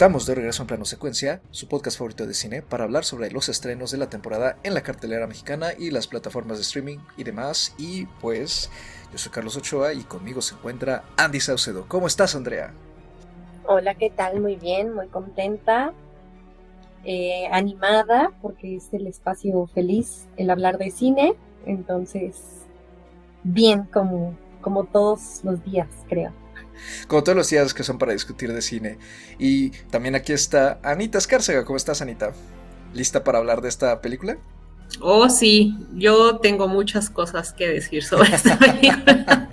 Estamos de regreso en plano secuencia, su podcast favorito de cine, para hablar sobre los estrenos de la temporada en la cartelera mexicana y las plataformas de streaming y demás. Y pues, yo soy Carlos Ochoa y conmigo se encuentra Andy Saucedo. ¿Cómo estás, Andrea? Hola, ¿qué tal? Muy bien, muy contenta, eh, animada, porque es el espacio feliz el hablar de cine. Entonces, bien, como, como todos los días, creo como todos los días que son para discutir de cine. Y también aquí está Anita Escárcega. ¿Cómo estás, Anita? ¿Lista para hablar de esta película? Oh, sí, yo tengo muchas cosas que decir sobre esta película.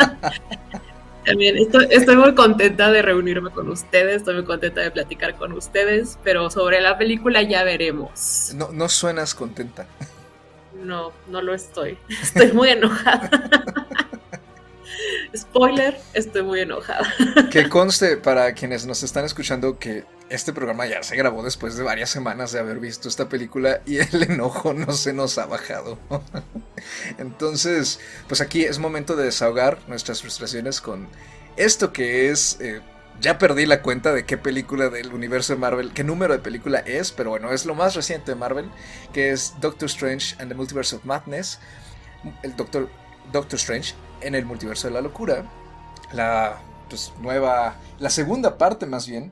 También estoy, muy contenta de reunirme con ustedes, estoy muy contenta de platicar con ustedes, pero sobre la película ya veremos. No, no suenas contenta. No, no lo estoy. Estoy muy enojada. Spoiler, estoy muy enojada. Que conste para quienes nos están escuchando que este programa ya se grabó después de varias semanas de haber visto esta película y el enojo no se nos ha bajado. Entonces, pues aquí es momento de desahogar nuestras frustraciones con esto que es... Eh, ya perdí la cuenta de qué película del universo de Marvel, qué número de película es, pero bueno, es lo más reciente de Marvel, que es Doctor Strange and the Multiverse of Madness. El Doctor, Doctor Strange en el multiverso de la locura, la pues, nueva, la segunda parte más bien,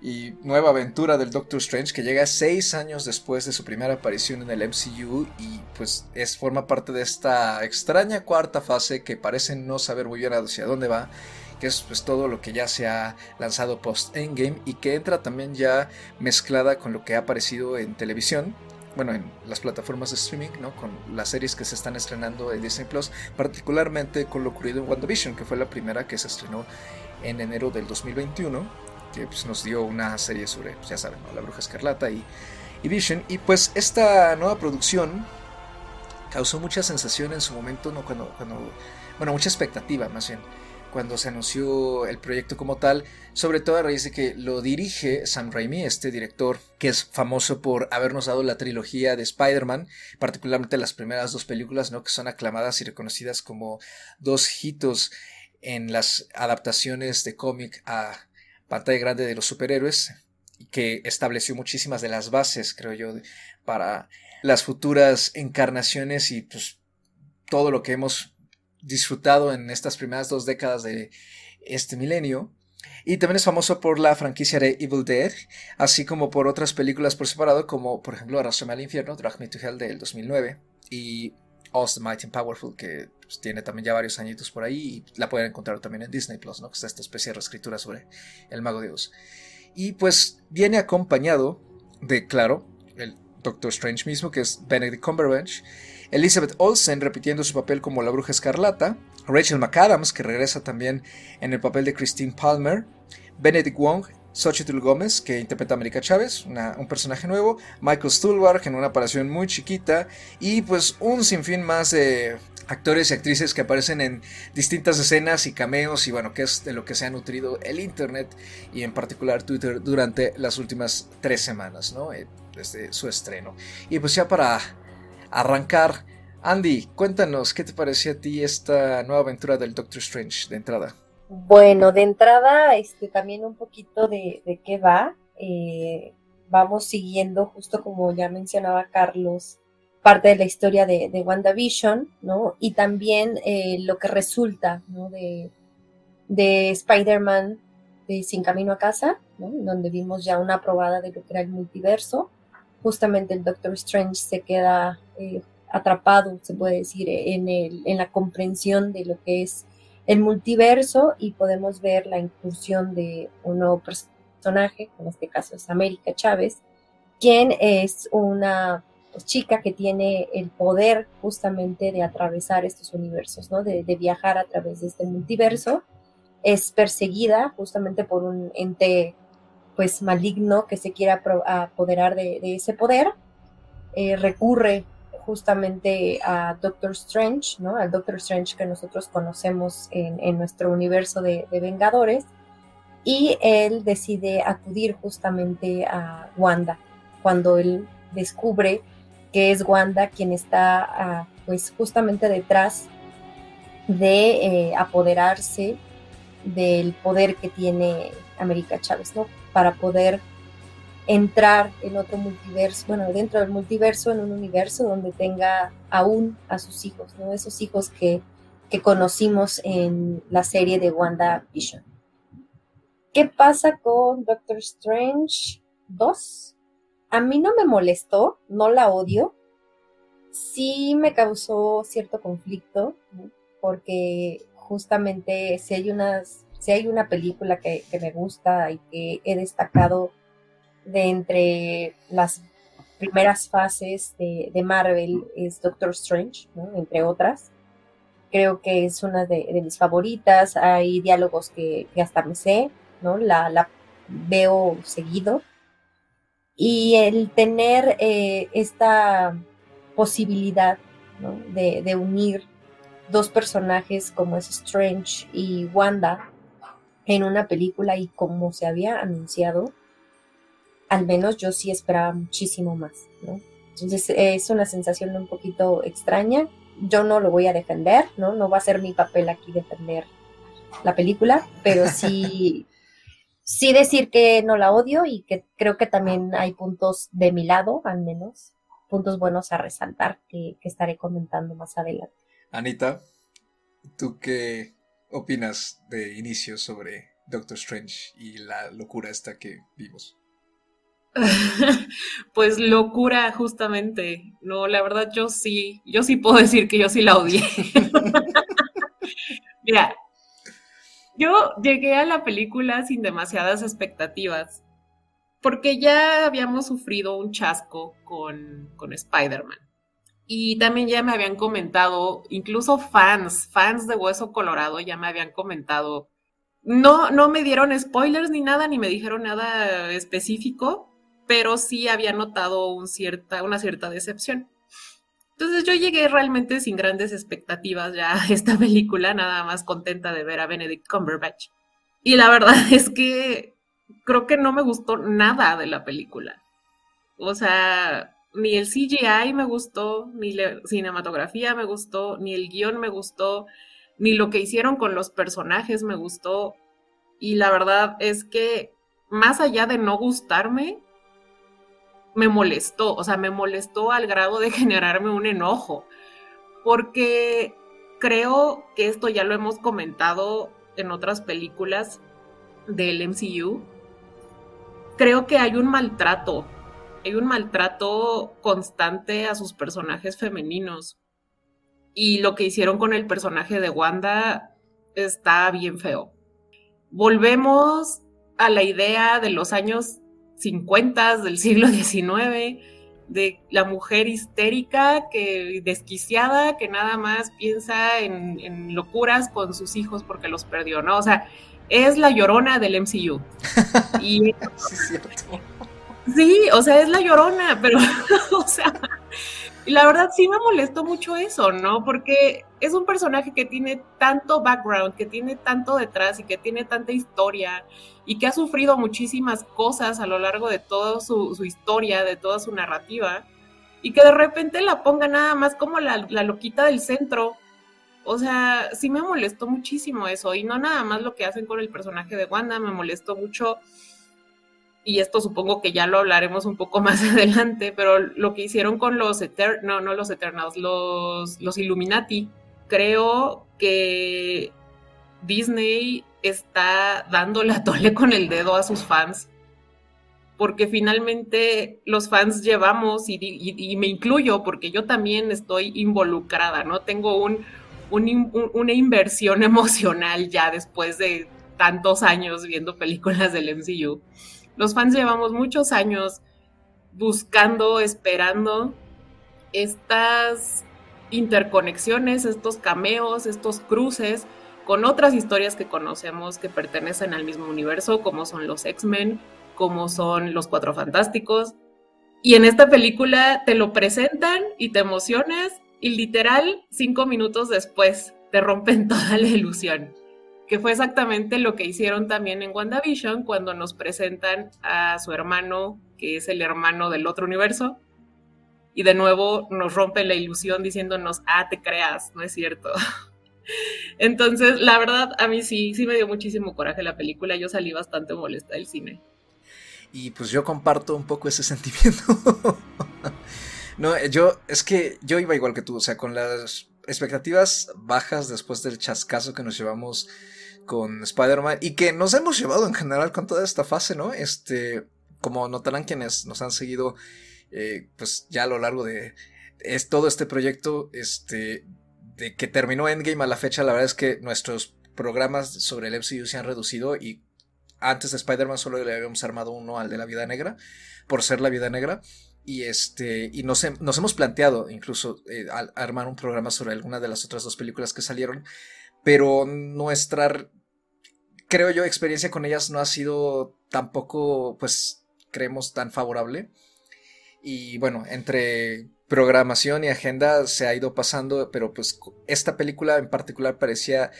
y nueva aventura del Doctor Strange que llega seis años después de su primera aparición en el MCU y pues es, forma parte de esta extraña cuarta fase que parece no saber muy bien hacia dónde va que es pues todo lo que ya se ha lanzado post Endgame y que entra también ya mezclada con lo que ha aparecido en televisión bueno, en las plataformas de streaming, ¿no? Con las series que se están estrenando en Disney Plus, particularmente con lo ocurrido en WandaVision, que fue la primera que se estrenó en enero del 2021, que pues, nos dio una serie sobre, pues, ya saben, la Bruja Escarlata y, y Vision. Y pues esta nueva producción causó mucha sensación en su momento, ¿no? Cuando, cuando, bueno, mucha expectativa más bien cuando se anunció el proyecto como tal, sobre todo a raíz de que lo dirige Sam Raimi, este director que es famoso por habernos dado la trilogía de Spider-Man, particularmente las primeras dos películas, ¿no? que son aclamadas y reconocidas como dos hitos en las adaptaciones de cómic a pantalla grande de los superhéroes, que estableció muchísimas de las bases, creo yo, para las futuras encarnaciones y pues todo lo que hemos disfrutado en estas primeras dos décadas de este milenio. Y también es famoso por la franquicia de Evil Dead, así como por otras películas por separado, como por ejemplo Arrastrame al Infierno, Drag Me to Hell del 2009, y All the Mighty and Powerful, que pues, tiene también ya varios añitos por ahí, y la pueden encontrar también en Disney Plus, ¿no? que está esta especie de reescritura sobre el Mago de Oz. Y pues viene acompañado de, claro, el Doctor Strange mismo, que es Benedict Cumberbatch, Elizabeth Olsen repitiendo su papel como la bruja escarlata, Rachel McAdams, que regresa también en el papel de Christine Palmer, Benedict Wong, Xochitl Gómez, que interpreta a América Chávez, un personaje nuevo, Michael Stuhlbarg en una aparición muy chiquita, y pues un sinfín más de actores y actrices que aparecen en distintas escenas y cameos, y bueno, que es de lo que se ha nutrido el Internet y en particular Twitter durante las últimas tres semanas, ¿no? Eh, desde su estreno. Y pues ya para arrancar. Andy, cuéntanos, ¿qué te pareció a ti esta nueva aventura del Doctor Strange de entrada? Bueno, de entrada, este, también un poquito de, qué va. Eh, vamos siguiendo, justo como ya mencionaba Carlos, parte de la historia de, de WandaVision, ¿no? Y también eh, lo que resulta, ¿no? De, de Spider-Man Sin Camino a Casa, ¿no? Donde vimos ya una probada de lo que era el multiverso justamente el Doctor Strange se queda eh, atrapado, se puede decir, en, el, en la comprensión de lo que es el multiverso y podemos ver la incursión de un nuevo personaje, en este caso es América Chávez, quien es una chica que tiene el poder justamente de atravesar estos universos, ¿no? de, de viajar a través de este multiverso. Es perseguida justamente por un ente pues maligno que se quiera apoderar de, ese poder, eh, recurre justamente a Doctor Strange, ¿no? Al Doctor Strange que nosotros conocemos en, nuestro universo de, Vengadores, y él decide acudir justamente a Wanda, cuando él descubre que es Wanda quien está ah, pues justamente detrás de eh, apoderarse del poder que tiene América Chávez, ¿no? para poder entrar en otro multiverso, bueno, dentro del multiverso, en un universo donde tenga aún a sus hijos, ¿no? Esos hijos que, que conocimos en la serie de Wanda Vision. ¿Qué pasa con Doctor Strange 2? A mí no me molestó, no la odio. Sí me causó cierto conflicto, porque justamente si hay, si hay una película que, me gusta y que he destacado de entre las primeras fases de, Marvel es Doctor Strange, entre otras. Creo que es una de, mis favoritas. Hay diálogos que, hasta me sé, ¿no? La, la, veo seguido. Y el tener eh, esta posibilidad de, de, unir dos personajes como es Strange y Wanda en una película y como se había anunciado, al menos yo sí esperaba muchísimo más, ¿no? Entonces es una sensación un poquito extraña. Yo no lo voy a defender, ¿no? No va a ser mi papel aquí defender la película, pero sí, sí decir que no la odio y que creo que también hay puntos de mi lado, al menos, puntos buenos a resaltar que, que estaré comentando más adelante. Anita, ¿tú qué opinas de inicio sobre Doctor Strange y la locura esta que vimos? pues locura, justamente. No, la verdad, yo sí, yo sí puedo decir que yo sí la odié. Mira, yo llegué a la película sin demasiadas expectativas, porque ya habíamos sufrido un chasco con, con Spider-Man. Y también ya me habían comentado, incluso fans, fans de Hueso Colorado ya me habían comentado. No, no me dieron spoilers ni nada, ni me dijeron nada específico, pero sí había notado una cierta decepción. Entonces yo llegué realmente sin grandes expectativas ya a esta película, nada más contenta de ver a Benedict Cumberbatch. Y la verdad es que creo que no me gustó nada de la película. O sea, ni el CGI me gustó, ni la cinematografía me gustó, ni el guion me gustó, ni lo que hicieron con los personajes me gustó. Y la verdad es que más allá de no gustarme, me molestó, o sea, me molestó al grado de generarme un enojo, porque creo que esto ya lo hemos comentado en otras películas del MCU. Creo que hay un maltrato, hay un maltrato constante a sus personajes femeninos. Y lo que hicieron con el personaje de Wanda está bien feo. Volvemos a la idea de los años 50 del siglo XIX, de la mujer histérica, que desquiciada, que nada más piensa en, locuras con sus hijos porque los perdió, ¿no? O sea, es la llorona del MCU. Y, sí, cierto. sí, o sea, es la llorona, pero, o sea, y la verdad sí me molestó mucho eso, ¿no? Porque es un personaje que tiene tanto background, que tiene tanto detrás y que tiene tanta historia y que ha sufrido muchísimas cosas a lo largo de toda su, historia, de toda su narrativa, y que de repente la ponga nada más como la, la loquita del centro. O sea, sí me molestó muchísimo eso, y no nada más lo que hacen con el personaje de Wanda, me molestó mucho y esto supongo que ya lo hablaremos un poco más adelante, pero lo que hicieron con los Eternals, no, los Eternals, los, los Illuminati, creo que Disney está dando la tole con el dedo a sus fans, porque finalmente los fans llevamos, y, me incluyo, porque yo también estoy involucrada, ¿no? Tengo un, una inversión emocional ya después de tantos años viendo películas del MCU los fans llevamos muchos años buscando, esperando estas interconexiones, estos cameos, estos cruces con otras historias que conocemos que pertenecen al mismo universo, como son los X-Men, como son los Cuatro Fantásticos. Y en esta película te lo presentan y te emocionas y literal cinco minutos después te rompen toda la ilusión que fue exactamente lo que hicieron también en WandaVision cuando nos presentan a su hermano, que es el hermano del otro universo, y de nuevo nos rompe la ilusión diciéndonos, ah, te creas, no es cierto. Entonces, la verdad, a mí sí, sí me dio muchísimo coraje la película, yo salí bastante molesta del cine. Y pues yo comparto un poco ese sentimiento. no, yo, es que yo iba igual que tú, o sea, con las expectativas bajas después del chascazo que nos llevamos con Spider-Man y que nos hemos llevado en general con toda esta fase, ¿no? Este, como notarán quienes nos han seguido, eh, pues ya a lo largo de es todo este proyecto, este, de que terminó Endgame a la fecha, la verdad es que nuestros programas sobre el MCU se han reducido y antes de Spider-Man solo le habíamos armado uno al de la vida negra, por ser la vida negra. Y, este, y nos, hemos planteado incluso eh, armar un programa sobre alguna de las otras dos películas que salieron, pero nuestra, creo yo, experiencia con ellas no ha sido tampoco, pues, creemos tan favorable. Y bueno, entre programación y agenda se ha ido pasando, pero pues esta película en particular parecía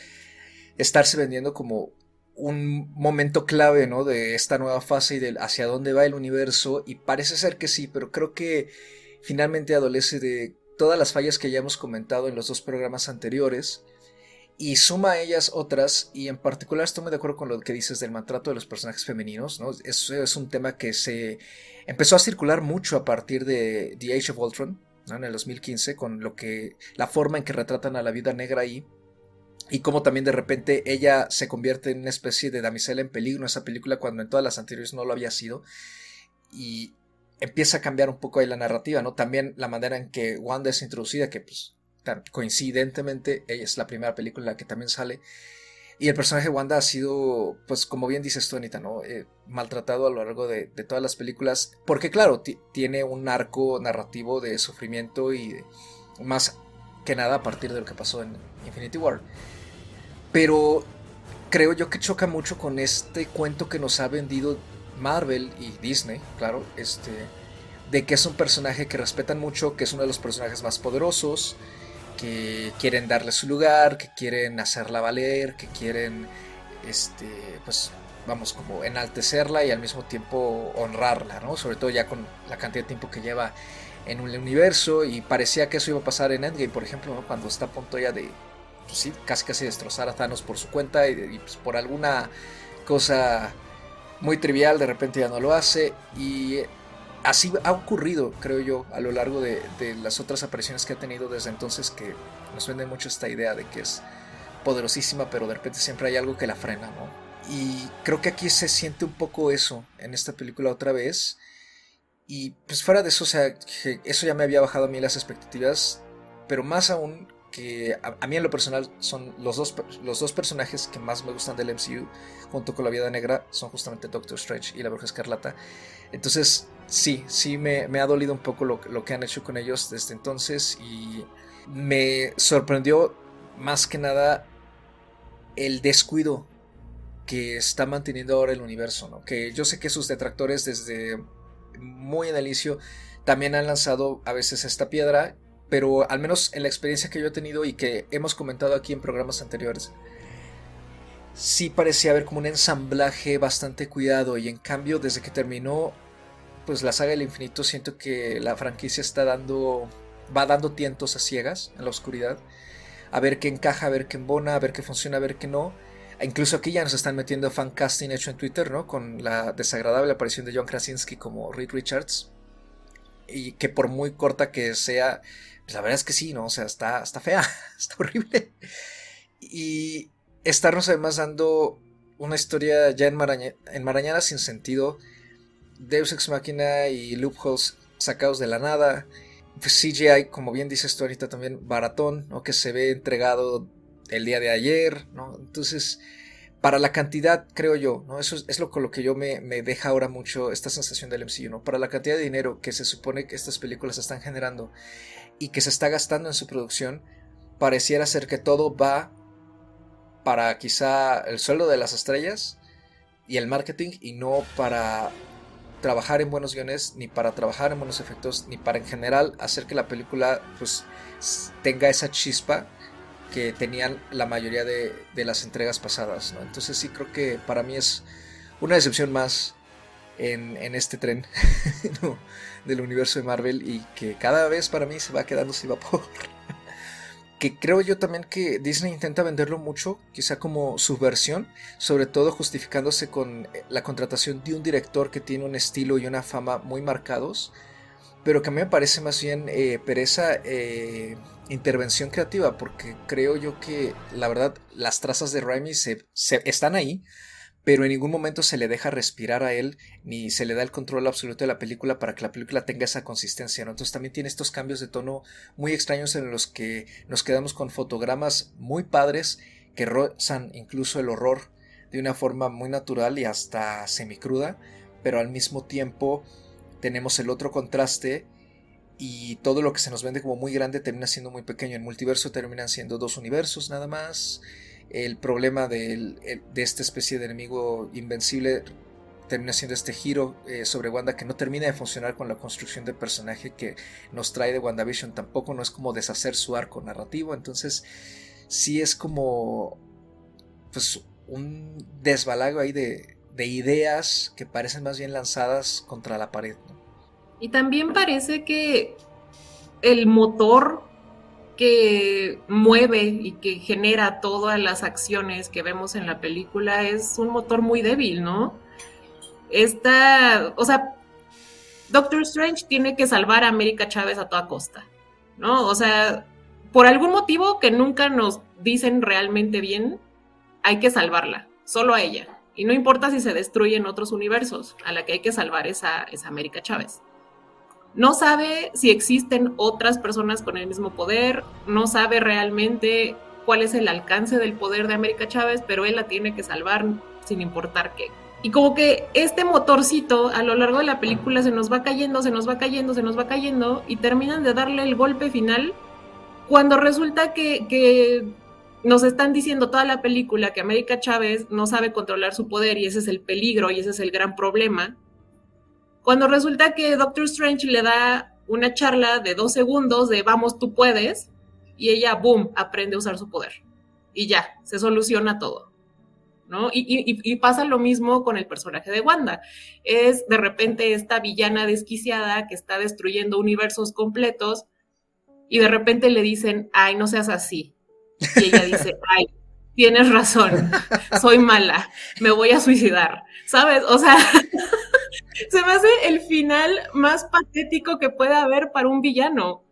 estarse vendiendo como un momento clave, ¿no? De esta nueva fase y de hacia dónde va el universo. Y parece ser que sí, pero creo que finalmente adolece de todas las fallas que ya hemos comentado en los dos programas anteriores. Y suma a ellas otras, y en particular estoy muy de acuerdo con lo que dices del maltrato de los personajes femeninos, ¿no? Eso es un tema que se empezó a circular mucho a partir de The Age of Ultron, ¿no? En el 2015, con lo que, la forma en que retratan a la vida negra ahí y cómo también de repente ella se convierte en una especie de damisela en peligro en esa película cuando en todas las anteriores no lo había sido. Y empieza a cambiar un poco ahí la narrativa, ¿no? También la manera en que Wanda es introducida, que pues coincidentemente ella es la primera película que también sale. Y el personaje de Wanda ha sido, pues como bien dices tú, Anita, ¿no? Eh, maltratado a lo largo de, todas las películas. Porque claro, tiene un arco narrativo de sufrimiento y más que nada a partir de lo que pasó en Infinity War. Pero creo yo que choca mucho con este cuento que nos ha vendido Marvel y Disney, claro, este, de que es un personaje que respetan mucho, que es uno de los personajes más poderosos, que quieren darle su lugar, que quieren hacerla valer, que quieren, este, pues, vamos, como enaltecerla y al mismo tiempo honrarla, ¿no? Sobre todo ya con la cantidad de tiempo que lleva en un universo y parecía que eso iba a pasar en Endgame, por ejemplo, cuando está a punto ya de pues sí, casi casi destrozar a Thanos por su cuenta y, pues, por alguna cosa muy trivial de repente ya no lo hace y así ha ocurrido, creo yo, a lo largo de, las otras apariciones que ha tenido desde entonces que nos vende mucho esta idea de que es poderosísima, pero de repente siempre hay algo que la frena, ¿no? Y creo que aquí se siente un poco eso en esta película otra vez. Y pues fuera de eso, o sea, eso ya me había bajado a mí las expectativas, pero más aún que a, mí en lo personal son los dos, los dos personajes que más me gustan del MCU, junto con la Viuda Negra, son justamente Doctor Strange y la Bruja Escarlata. Entonces, sí, sí me, ha dolido un poco lo, lo, que han hecho con ellos desde entonces y me sorprendió más que nada el descuido que está manteniendo ahora el universo, ¿no? Que yo sé que sus detractores desde muy en el inicio también han lanzado a veces esta piedra pero al menos en la experiencia que yo he tenido y que hemos comentado aquí en programas anteriores, sí parecía haber como un ensamblaje bastante cuidado y en cambio desde que terminó pues la saga del infinito siento que la franquicia está dando va dando tientos a ciegas en la oscuridad a ver qué encaja, a ver qué embona, a ver qué funciona, a ver qué no. Incluso aquí ya nos están metiendo fan casting hecho en Twitter, ¿no? Con la desagradable aparición de John Krasinski como Reed Richards. Y que por muy corta que sea, pues la verdad es que sí, ¿no? O sea, está, está fea, está horrible. Y estarnos además dando una historia ya enmarañada sin sentido. Deus Ex Machina y loopholes sacados de la nada. Pues CGI, como bien dices tú ahorita también, baratón, ¿no? Que se ve entregado el día de ayer, ¿no? Entonces, para la cantidad, creo yo, ¿no? Eso es, lo con lo que yo me, me, deja ahora mucho esta sensación del MCU, ¿no? Para la cantidad de dinero que se supone que estas películas están generando y que se está gastando en su producción, pareciera ser que todo va para quizá el sueldo de las estrellas y el marketing y no para trabajar en buenos guiones, ni para trabajar en buenos efectos, ni para en general hacer que la película pues tenga esa chispa que tenían la mayoría de, las entregas pasadas. Entonces sí creo que para mí es una decepción más en, este tren del universo de Marvel y que cada vez para mí se va quedando sin vapor. que creo yo también que Disney intenta venderlo mucho, quizá como su versión, sobre todo justificándose con eh, la contratación de un director que tiene un estilo y una fama muy marcados, pero que a mí me parece más bien eh, pereza eh, intervención creativa, porque creo yo que la verdad las trazas de Raimi se, están ahí, pero en ningún momento se le deja respirar a él, ni se le da el control absoluto de la película para que la película tenga esa consistencia, ¿no? Entonces también tiene estos cambios de tono muy extraños en los que nos quedamos con fotogramas muy padres que rozan incluso el horror de una forma muy natural y hasta semicruda, pero al mismo tiempo tenemos el otro contraste y todo lo que se nos vende como muy grande termina siendo muy pequeño. En multiverso terminan siendo dos universos nada más el problema de, esta especie de enemigo invencible termina siendo este giro eh, sobre Wanda que no termina de funcionar con la construcción de personaje que nos trae de WandaVision. Tampoco no es como deshacer su arco narrativo. Entonces, sí es como pues un desbalago ahí de, de ideas que parecen más bien lanzadas contra la pared. Y también parece que el motor que mueve y que genera todas las acciones que vemos en la película es un motor muy débil, ¿no? Esta, o sea, Doctor Strange tiene que salvar a América Chávez a toda costa, ¿no? O sea, por algún motivo que nunca nos dicen realmente bien, hay que salvarla, solo a ella. Y no importa si se destruyen otros universos, a la que hay que salvar esa, esa América Chávez. No sabe si existen otras personas con el mismo poder, no sabe realmente cuál es el alcance del poder de América Chávez, pero él la tiene que salvar sin importar qué. Y como que este motorcito a lo largo de la película se nos va cayendo, se nos va cayendo, se nos va cayendo y terminan de darle el golpe final cuando resulta que, que nos están diciendo toda la película que América Chávez no sabe controlar su poder y ese es el peligro y ese es el gran problema cuando resulta que Doctor Strange le da una charla de dos segundos de vamos, tú puedes, y ella, boom, aprende a usar su poder. Y ya, se soluciona todo. ¿no? Y, pasa lo mismo con el personaje de Wanda. Es de repente esta villana desquiciada que está destruyendo universos completos y de repente le dicen, ay, no seas así. Y ella dice, ay, tienes razón, soy mala, me voy a suicidar. ¿Sabes? O sea, se me hace el final más patético que pueda haber para un villano.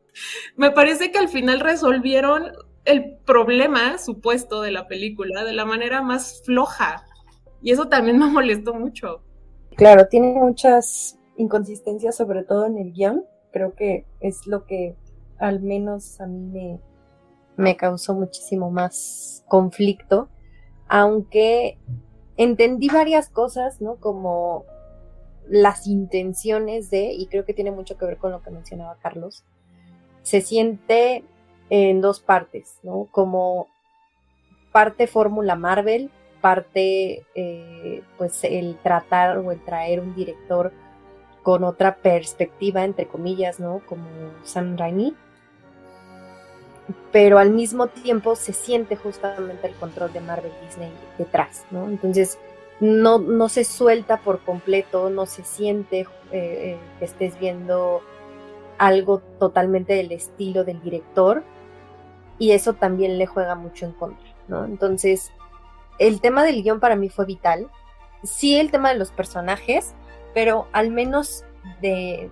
Me parece que al final resolvieron el problema supuesto de la película de la manera más floja. Y eso también me molestó mucho. Claro, tiene muchas inconsistencias, sobre todo en el guion. Creo que es lo que al menos a mí me, me causó muchísimo más conflicto. Aunque entendí varias cosas, ¿no? Como las intenciones de, y creo que tiene mucho que ver con lo que mencionaba Carlos, se siente en dos partes, ¿no? Como parte fórmula Marvel, parte eh, pues el tratar o el traer un director con otra perspectiva, entre comillas, ¿no? Como Sam Raimi. Pero al mismo tiempo se siente justamente el control de Marvel Disney detrás, ¿no? Entonces, no, no se suelta por completo, no se siente eh, eh, que estés viendo algo totalmente del estilo del director y eso también le juega mucho en contra, ¿no? Entonces, el tema del guion para mí fue vital, sí el tema de los personajes, pero al menos de,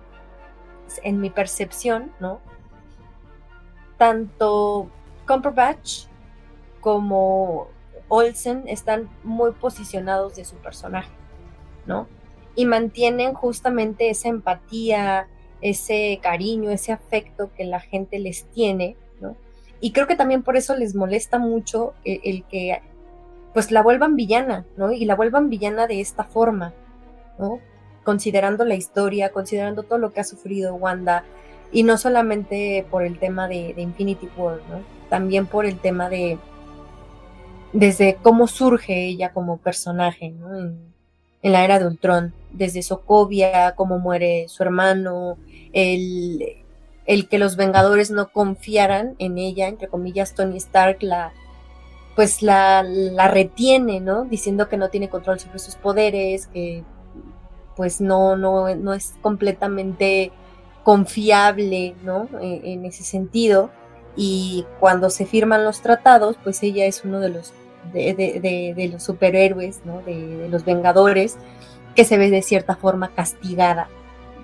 en mi percepción, ¿no? Tanto Cumberbatch como Olsen están muy posicionados de su personaje, ¿no? Y mantienen justamente esa empatía, ese cariño, ese afecto que la gente les tiene, ¿no? Y creo que también por eso les molesta mucho el, que pues la vuelvan villana, ¿no? Y la vuelvan villana de esta forma, ¿no? Considerando la historia, considerando todo lo que ha sufrido Wanda, y no solamente por el tema de, Infinity War, ¿no? También por el tema de, desde cómo surge ella como personaje en, la era de Ultron, desde Sokovia, cómo muere su hermano, el, el, que los Vengadores no confiaran en ella, entre comillas, Tony Stark la pues la, la retiene, ¿no? Diciendo que no tiene control sobre sus poderes, que pues no, no, no es completamente confiable, ¿no? E, en ese sentido y cuando se firman los tratados, pues ella es uno de los, de, los superhéroes, ¿no? de, los vengadores, que se ve de cierta forma castigada.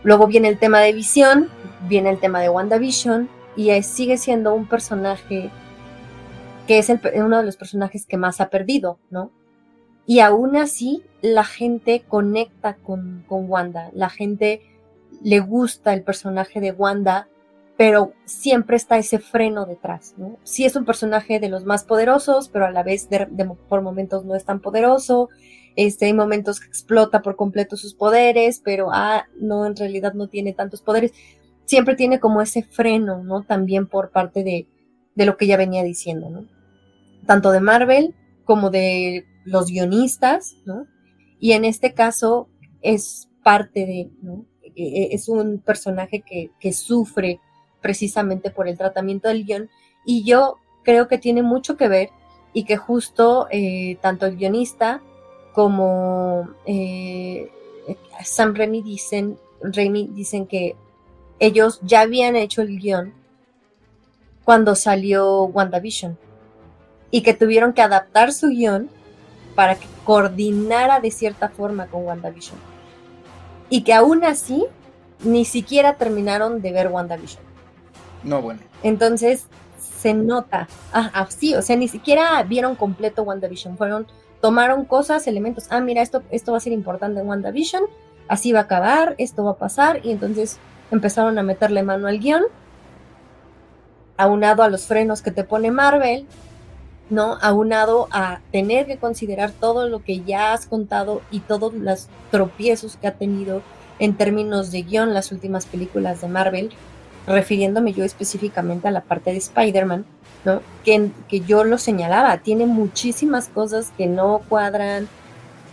Luego viene el tema de visión, viene el tema de WandaVision, y sigue siendo un personaje que es uno de los personajes que más ha perdido, ¿no? Y aún así, la gente conecta con, con Wanda, la gente le gusta el personaje de Wanda pero siempre está ese freno detrás, ¿no? Sí es un personaje de los más poderosos, pero a la vez por momentos no es tan poderoso, este, hay momentos que explota por completo sus poderes, pero ah, no, en realidad no tiene tantos poderes. Siempre tiene como ese freno, ¿no? También por parte de, de lo que ya venía diciendo, ¿no? Tanto de Marvel como de los guionistas, ¿no? Y en este caso es parte de, ¿no? E, e, es un personaje que, que sufre precisamente por el tratamiento del guion. Y yo creo que tiene mucho que ver y que justo eh, tanto el guionista como eh, Sam Raimi dicen, Raimi dicen que ellos ya habían hecho el guion cuando salió WandaVision y que tuvieron que adaptar su guion para que coordinara de cierta forma con WandaVision. Y que aún así ni siquiera terminaron de ver WandaVision. No, bueno. Entonces, se nota. Ah, sí, o sea, ni siquiera vieron completo WandaVision. Fueron, tomaron cosas, elementos. Ah, mira, esto, esto va a ser importante en WandaVision. Así va a acabar, esto va a pasar. Y entonces empezaron a meterle mano al guion. Aunado a los frenos que te pone Marvel, ¿no? Aunado a tener que considerar todo lo que ya has contado y todos los tropiezos que ha tenido en términos de guion las últimas películas de Marvel refiriéndome yo específicamente a la parte de Spider-Man, ¿no? Que, que, yo lo señalaba, tiene muchísimas cosas que no cuadran,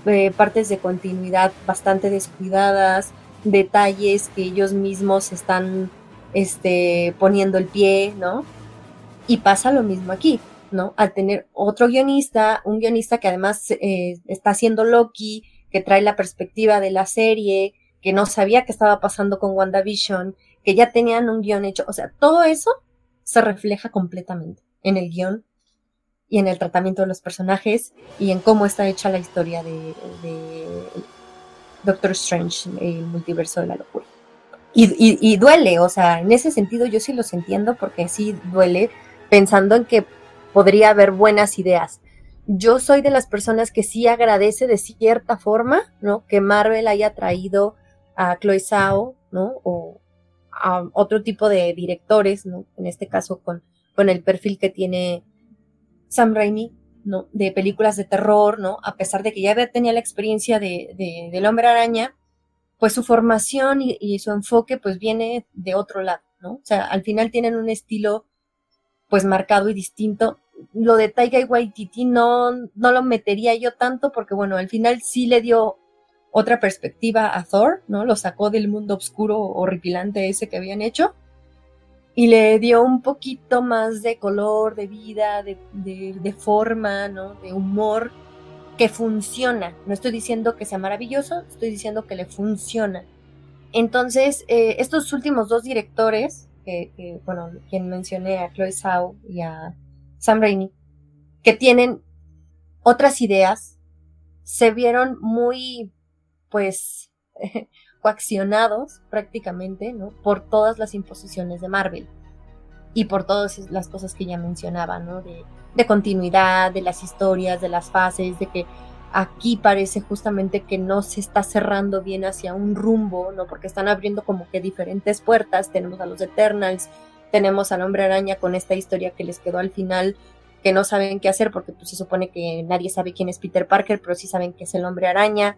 eh, partes de continuidad bastante descuidadas, detalles que ellos mismos están este, poniendo el pie, ¿no? Y pasa lo mismo aquí, ¿no? Al tener otro guionista, un guionista que además eh, está haciendo Loki, que trae la perspectiva de la serie, que no sabía qué estaba pasando con WandaVision, que ya tenían un guion hecho. O sea, todo eso se refleja completamente en el guion y en el tratamiento de los personajes y en cómo está hecha la historia de, Doctor Strange, el multiverso de la locura. Y, duele, o sea, en ese sentido yo sí los entiendo porque sí duele pensando en que podría haber buenas ideas. Yo soy de las personas que sí agradece de cierta forma, ¿no? Que Marvel haya traído a Chloe Zhao, ¿no? O, a otro tipo de directores, ¿no? En este caso con, con el perfil que tiene Sam Raimi, ¿no? De películas de terror, ¿no? A pesar de que ya tenía la experiencia de, de del hombre araña, pues su formación y, su enfoque pues viene de otro lado, ¿no? O sea, al final tienen un estilo pues marcado y distinto. Lo de Taiga y Waititi no, no lo metería yo tanto porque bueno, al final sí le dio otra perspectiva a Thor, ¿no? Lo sacó del mundo oscuro horripilante ese que habían hecho y le dio un poquito más de color, de vida, de, de, forma, ¿no? De humor que funciona. No estoy diciendo que sea maravilloso, estoy diciendo que le funciona. Entonces, eh, estos últimos dos directores, que, bueno, quien mencioné a Chloe Zhao y a Sam Raimi, que tienen otras ideas, se vieron muy pues coaccionados prácticamente, ¿no? Por todas las imposiciones de Marvel y por todas las cosas que ya mencionaba, ¿no? De, de continuidad, de las historias, de las fases, de que aquí parece justamente que no se está cerrando bien hacia un rumbo, ¿no? Porque están abriendo como que diferentes puertas. Tenemos a los Eternals, tenemos al Hombre Araña con esta historia que les quedó al final, que no saben qué hacer porque pues, se supone que nadie sabe quién es Peter Parker, pero sí saben que es el Hombre Araña.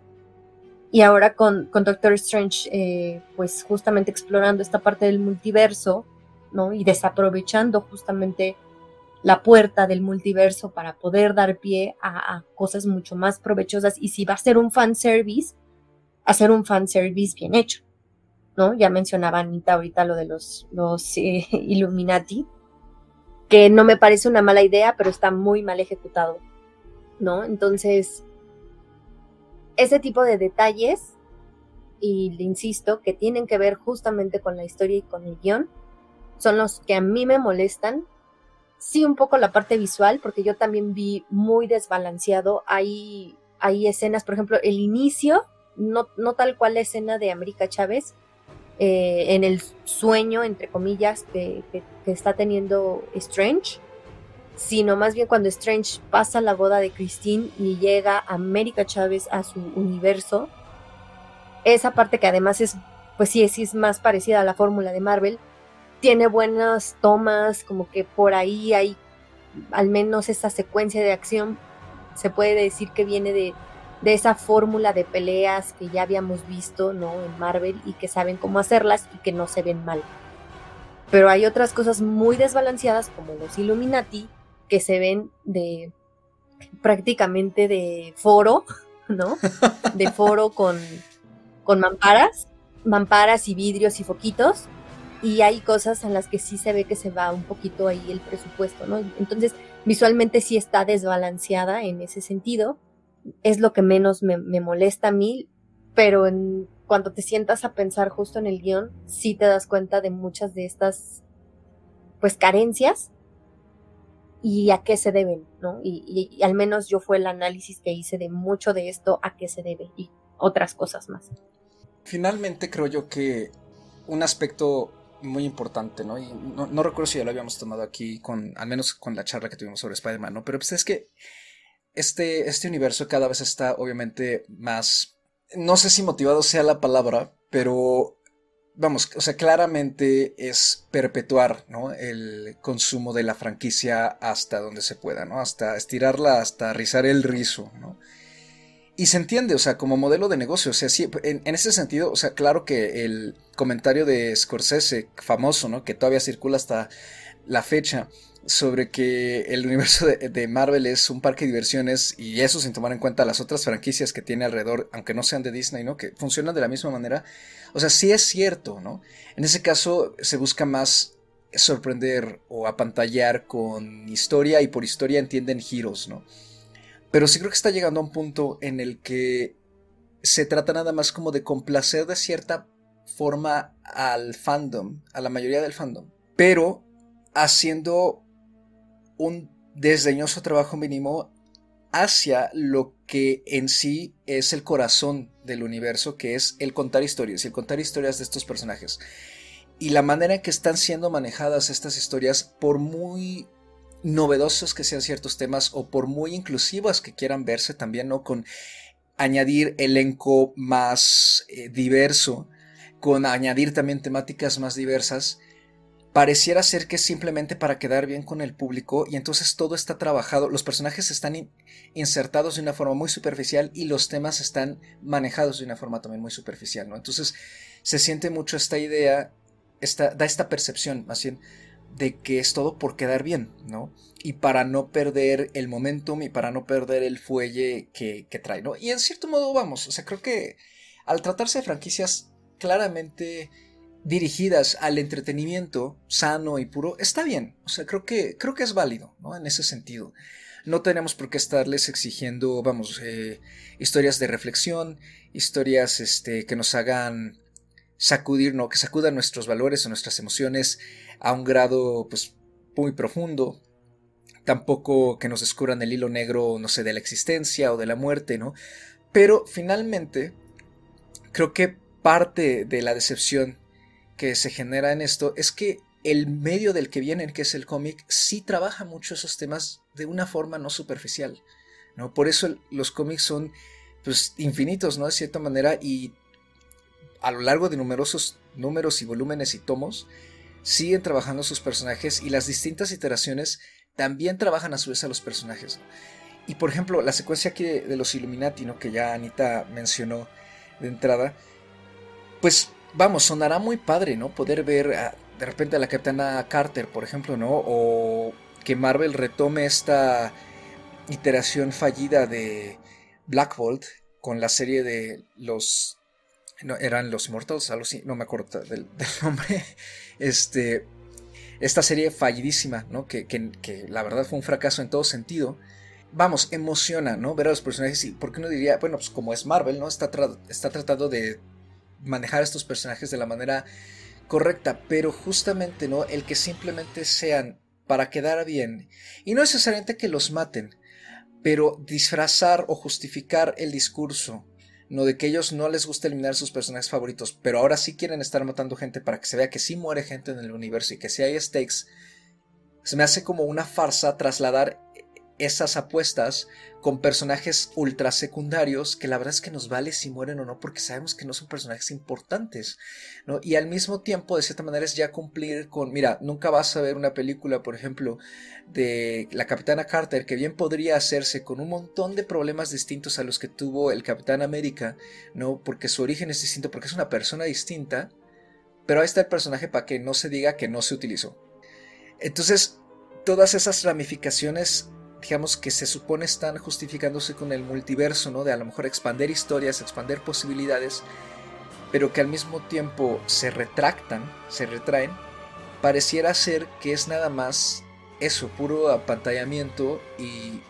Y ahora con, con Doctor Strange, eh, pues justamente explorando esta parte del multiverso, ¿no? Y desaprovechando justamente la puerta del multiverso para poder dar pie a, cosas mucho más provechosas. Y si va a ser un fanservice, hacer un fanservice bien hecho, ¿no? Ya mencionaba Anita ahorita lo de los, los eh, Illuminati, que no me parece una mala idea, pero está muy mal ejecutado, ¿no? Entonces, ese tipo de detalles, y le insisto, que tienen que ver justamente con la historia y con el guion, son los que a mí me molestan sí un poco la parte visual, porque yo también vi muy desbalanceado. Hay, escenas, por ejemplo, el inicio, no, no tal cual la escena de América Chávez, eh, en el sueño, entre comillas, que, está teniendo Strange, sino más bien cuando Strange pasa la boda de Christine y llega América Chávez a su universo. Esa parte que además es, pues sí es más parecida a la fórmula de Marvel, tiene buenas tomas, como que por ahí hay al menos esa secuencia de acción, se puede decir que viene de, de esa fórmula de peleas que ya habíamos visto, ¿no? En Marvel y que saben cómo hacerlas y que no se ven mal. Pero hay otras cosas muy desbalanceadas como los Illuminati que se ven de prácticamente de foro, ¿no? De foro con, con mamparas, mamparas y vidrios y foquitos y hay cosas en las que sí se ve que se va un poquito ahí el presupuesto, ¿no? Entonces, visualmente sí está desbalanceada en ese sentido, es lo que menos me, molesta a mí, pero en, cuando te sientas a pensar justo en el guion, sí te das cuenta de muchas de estas, pues, carencias y a qué se deben, ¿no? Y al menos yo fue el análisis que hice de mucho de esto, a qué se debe y otras cosas más. Finalmente creo yo que un aspecto muy importante, ¿no? Y no, recuerdo si ya lo habíamos tomado aquí con, al menos con la charla que tuvimos sobre Spider-Man, ¿no? Pero pues es que este, este universo cada vez está obviamente más, no sé si motivado sea la palabra, pero vamos, o sea, claramente es perpetuar, ¿no? El consumo de la franquicia hasta donde se pueda, ¿no? Hasta estirarla, hasta rizar el rizo, ¿no? Y se entiende, o sea, como modelo de negocio. O sea, sí, en, ese sentido, o sea, claro que el comentario de Scorsese, famoso, ¿no? Que todavía circula hasta la fecha, sobre que el universo de, Marvel es un parque de diversiones y eso sin tomar en cuenta las otras franquicias que tiene alrededor, aunque no sean de Disney, ¿no? Que funcionan de la misma manera. O sea, sí es cierto, ¿no? En ese caso se busca más sorprender o apantallar con historia y por historia entienden giros, ¿no? Pero sí creo que está llegando a un punto en el que se trata nada más como de complacer de cierta forma al fandom, a la mayoría del fandom, pero haciendo un desdeñoso trabajo mínimo hacia lo que en sí es el corazón del universo, que es el contar historias y el contar historias de estos personajes. Y la manera en que están siendo manejadas estas historias, por muy novedosos que sean ciertos temas o por muy inclusivas que quieran verse también, ¿no? Con añadir elenco más eh, diverso, con añadir también temáticas más diversas, pareciera ser que es simplemente para quedar bien con el público y entonces todo está trabajado, los personajes están insertados de una forma muy superficial y los temas están manejados de una forma también muy superficial, ¿no? Entonces se siente mucho esta idea, esta, da esta percepción más bien de que es todo por quedar bien, ¿no? Y para no perder el momentum y para no perder el fuelle que, trae, ¿no? Y en cierto modo, vamos, o sea, creo que al tratarse de franquicias claramente dirigidas al entretenimiento sano y puro, está bien, o sea, creo que, creo que es válido, ¿no? En ese sentido. No tenemos por qué estarles exigiendo, vamos, eh, historias de reflexión, historias este, que nos hagan sacudir, ¿no? Que sacudan nuestros valores o nuestras emociones a un grado pues muy profundo. Tampoco que nos descubran el hilo negro, no sé, de la existencia o de la muerte, ¿no? Pero finalmente, creo que parte de la decepción que se genera en esto es que el medio del que vienen, que es el cómic, sí trabaja mucho esos temas de una forma no superficial, ¿no? Por eso los cómics son, pues, infinitos, ¿no? De cierta manera, y a lo largo de numerosos números y volúmenes y tomos, siguen trabajando sus personajes y las distintas iteraciones también trabajan a su vez a los personajes. Y por ejemplo, la secuencia aquí de, los Illuminati, ¿no? que ya Anita mencionó de entrada, pues vamos, sonará muy padre, ¿no? Poder ver de repente a la capitana Carter, por ejemplo, ¿no? O que Marvel retome esta iteración fallida de Black Bolt con la serie de los no, eran los Immortals, algo así, no me acuerdo del, nombre, este, esta serie fallidísima, ¿no? Que, que, la verdad fue un fracaso en todo sentido. Vamos, emociona, ¿no? Ver a los personajes y, ¿por qué no diría? Bueno, pues como es Marvel, ¿no? Está, está tratando de manejar a estos personajes de la manera correcta, pero justamente, ¿no? El que simplemente sean para quedar bien. Y no necesariamente que los maten, pero disfrazar o justificar el discurso. No de que ellos no les gusta eliminar sus personajes favoritos, pero ahora sí quieren estar matando gente para que se vea que sí muere gente en el universo y que si hay stakes. Se me hace como una farsa trasladar esas apuestas con personajes ultra secundarios que la verdad es que nos vale si mueren o no porque sabemos que no son personajes importantes, ¿no? Y al mismo tiempo, de cierta manera, es ya cumplir con, mira, nunca vas a ver una película, por ejemplo, de la Capitana Carter, que bien podría hacerse con un montón de problemas distintos a los que tuvo el Capitán América, ¿no? Porque su origen es distinto, porque es una persona distinta, pero ahí está el personaje para que no se diga que no se utilizó. Entonces, todas esas ramificaciones digamos que se supone están justificándose con el multiverso, ¿no? De a lo mejor expander historias, expander posibilidades, pero que al mismo tiempo se retractan, se retraen, pareciera ser que es nada más eso, puro apantallamiento y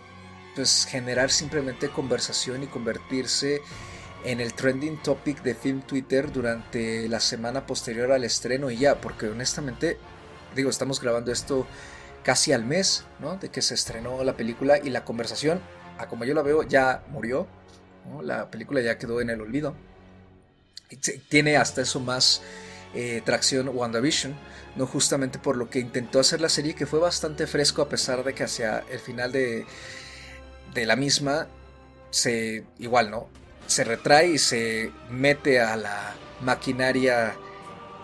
pues generar simplemente conversación y convertirse en el trending topic de Film Twitter durante la semana posterior al estreno y ya, porque honestamente, digo, estamos grabando esto casi al mes ¿no? de que se estrenó la película y la conversación, a como yo la veo, ya murió. La película ya quedó en el olvido. Tiene hasta eso más eh, tracción WandaVision, no justamente por lo que intentó hacer la serie, que fue bastante fresco a pesar de que hacia el final de, de la misma se igual, ¿no? Se retrae y se mete a la maquinaria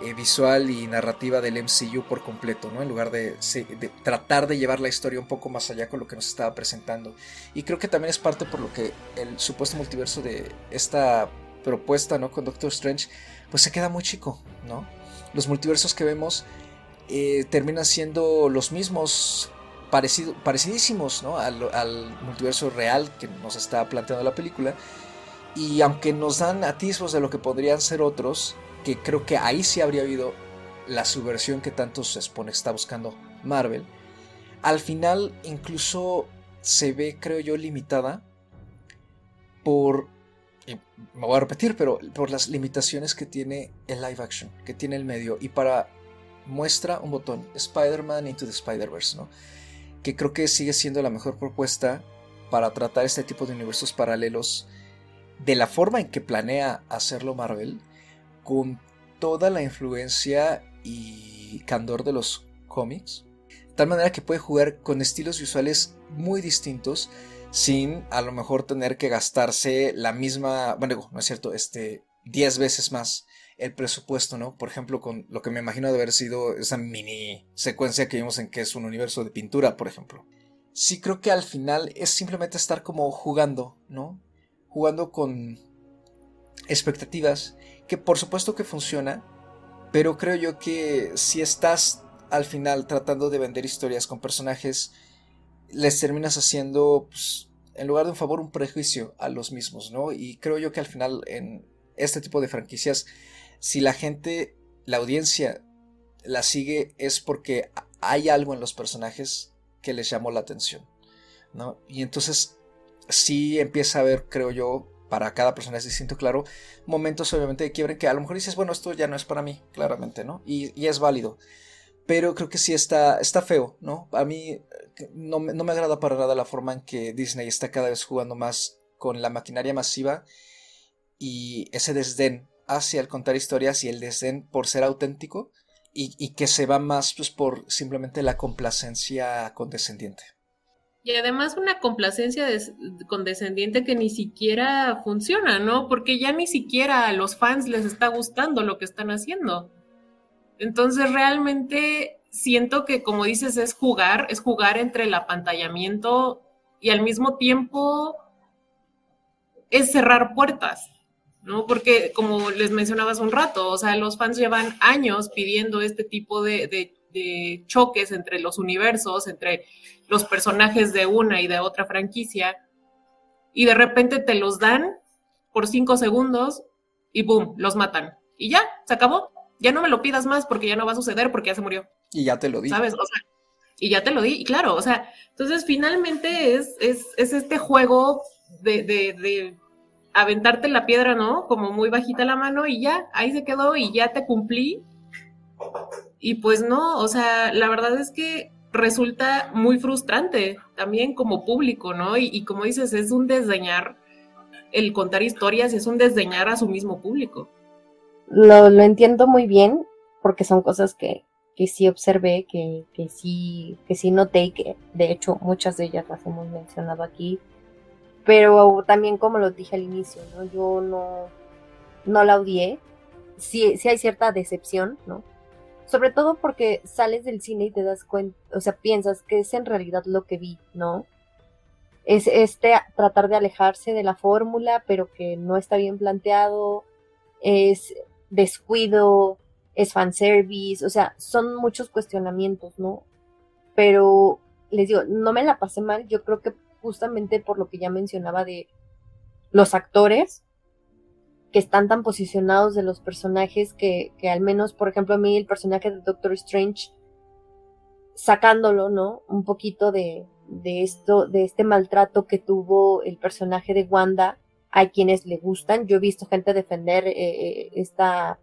eh, visual y narrativa del MCU por completo, ¿no? En lugar de, tratar de llevar la historia un poco más allá con lo que nos estaba presentando. Y creo que también es parte por lo que el supuesto multiverso de esta propuesta, ¿no? Con Doctor Strange, pues se queda muy chico, ¿no? Los multiversos que vemos eh, terminan siendo los mismos, parecido, parecidísimos, ¿no? Al, al multiverso real que nos está planteando la película. Y aunque nos dan atisbos de lo que podrían ser otros, que creo que ahí sí habría habido la subversión que tanto se expone, está buscando Marvel. Al final incluso se ve, creo yo, limitada por, me voy a repetir, pero por las limitaciones que tiene el live action, que tiene el medio. Y para muestra un botón, Spider-Man Into the Spider-Verse, ¿no? Que creo que sigue siendo la mejor propuesta para tratar este tipo de universos paralelos de la forma en que planea hacerlo Marvel con toda la influencia y candor de los cómics, de tal manera que puede jugar con estilos visuales muy distintos sin a lo mejor tener que gastarse la misma, bueno, no es cierto, este 10 veces más el presupuesto, ¿no? Por ejemplo, con lo que me imagino de haber sido esa mini secuencia que vimos en que es un universo de pintura, por ejemplo. Sí creo que al final es simplemente estar como jugando, ¿no? Jugando con expectativas que por supuesto que funciona, pero creo yo que si estás al final tratando de vender historias con personajes, les terminas haciendo, pues, en lugar de un favor, un prejuicio a los mismos, ¿no? Y creo yo que al final en este tipo de franquicias, si la gente, la audiencia la sigue es porque hay algo en los personajes que les llamó la atención, ¿no? Y entonces sí empieza a haber, creo yo, para cada persona es distinto, claro, momentos obviamente de quiebre que a lo mejor dices, bueno, esto ya no es para mí, claramente, ¿no? Y, es válido. Pero creo que sí está, está feo, ¿no? A mí no, no, me agrada para nada la forma en que Disney está cada vez jugando más con la maquinaria masiva y ese desdén hacia el contar historias y el desdén por ser auténtico y, y que se va más pues, por simplemente la complacencia condescendiente. Y además una complacencia condescendiente que ni siquiera funciona, ¿no? Porque ya ni siquiera a los fans les está gustando lo que están haciendo. Entonces realmente siento que como dices es jugar, es jugar entre el apantallamiento y al mismo tiempo es cerrar puertas, ¿no? Porque como les mencionabas un rato, o sea, los fans llevan años pidiendo este tipo de choques entre los universos, entre los personajes de una y de otra franquicia, y de repente te los dan por cinco segundos y boom, los matan. Y ya, se acabó. Ya no me lo pidas más porque ya no va a suceder porque ya se murió. Y ya te lo di. ¿Sabes? O sea, y ya te lo di, y claro, o sea, entonces finalmente es, es, es este juego de, de, de, aventarte la piedra, ¿no? Como muy bajita la mano y ya, ahí se quedó y ya te cumplí. Y pues no, o sea, la verdad es que resulta muy frustrante también como público, ¿no? Y, como dices, es un desdeñar el contar historias, es un desdeñar a su mismo público. Lo, lo entiendo muy bien, porque son cosas que, que sí observé, que, que, sí, que sí noté y que de hecho muchas de ellas las hemos mencionado aquí. Pero también como lo dije al inicio, ¿no? Yo no, no la odié. Sí, sí hay cierta decepción, ¿no? Sobre todo porque sales del cine y te das cuenta, o sea, piensas que es en realidad lo que vi, ¿no? Es este tratar de alejarse de la fórmula, pero que no está bien planteado, es descuido, es fanservice, o sea, son muchos cuestionamientos, ¿no? Pero les digo, no me la pasé mal, yo creo que justamente por lo que ya mencionaba de los actores, que están tan posicionados de los personajes que, que al menos, por ejemplo, a mí el personaje de Doctor Strange, sacándolo, ¿no? Un poquito de, de esto, de este maltrato que tuvo el personaje de Wanda, hay quienes le gustan. Yo he visto gente defender eh, eh, esta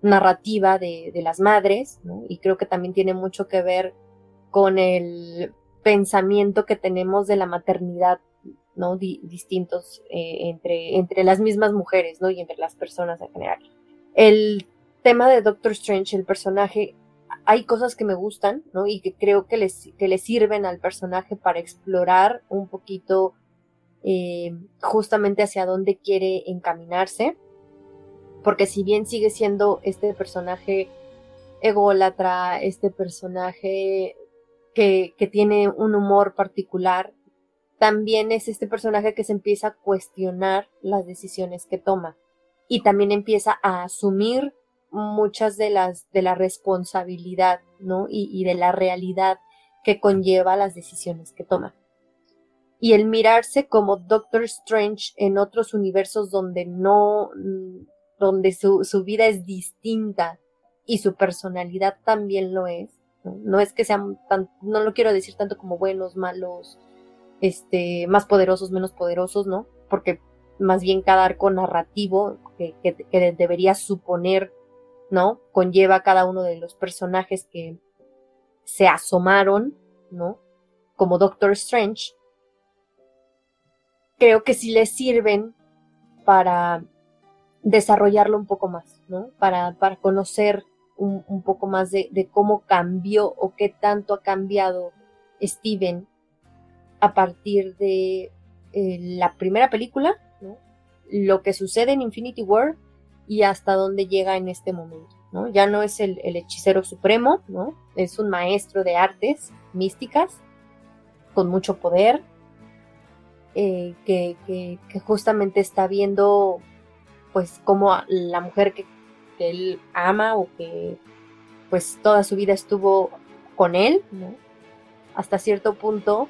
narrativa de, de, las madres, ¿no? Y creo que también tiene mucho que ver con el pensamiento que tenemos de la maternidad ¿no? distintos eh, entre, entre las mismas mujeres, ¿no? Y entre las personas en general. El tema de Doctor Strange, el personaje, hay cosas que me gustan, ¿no? Y que creo que les, que sirven al personaje para explorar un poquito eh, justamente hacia dónde quiere encaminarse. Porque si bien sigue siendo este personaje ególatra, este personaje que, que tiene un humor particular, también es este personaje que se empieza a cuestionar las decisiones que toma y también empieza a asumir muchas de las de la responsabilidad, ¿no? Y, de la realidad que conlleva las decisiones que toma. Y el mirarse como Doctor Strange en otros universos donde no, donde su, su vida es distinta y su personalidad también lo es, ¿no? no es que sean tan, no lo quiero decir tanto como buenos, malos, este, más poderosos, menos poderosos, ¿no? Porque más bien cada arco narrativo que, debería suponer, ¿no? Conlleva cada uno de los personajes que se asomaron, ¿no? Como Doctor Strange, creo que sí les sirven para desarrollarlo un poco más, ¿no? Para, conocer un, un poco más de, de, cómo cambió o qué tanto ha cambiado Steven a partir de eh, la primera película, lo que sucede en Infinity War y hasta dónde llega en este momento. Ya no es el, hechicero supremo, ¿no? es un maestro de artes místicas con mucho poder, eh, que, justamente está viendo pues como la mujer que, que, él ama o que pues toda su vida estuvo con él, ¿no? hasta cierto punto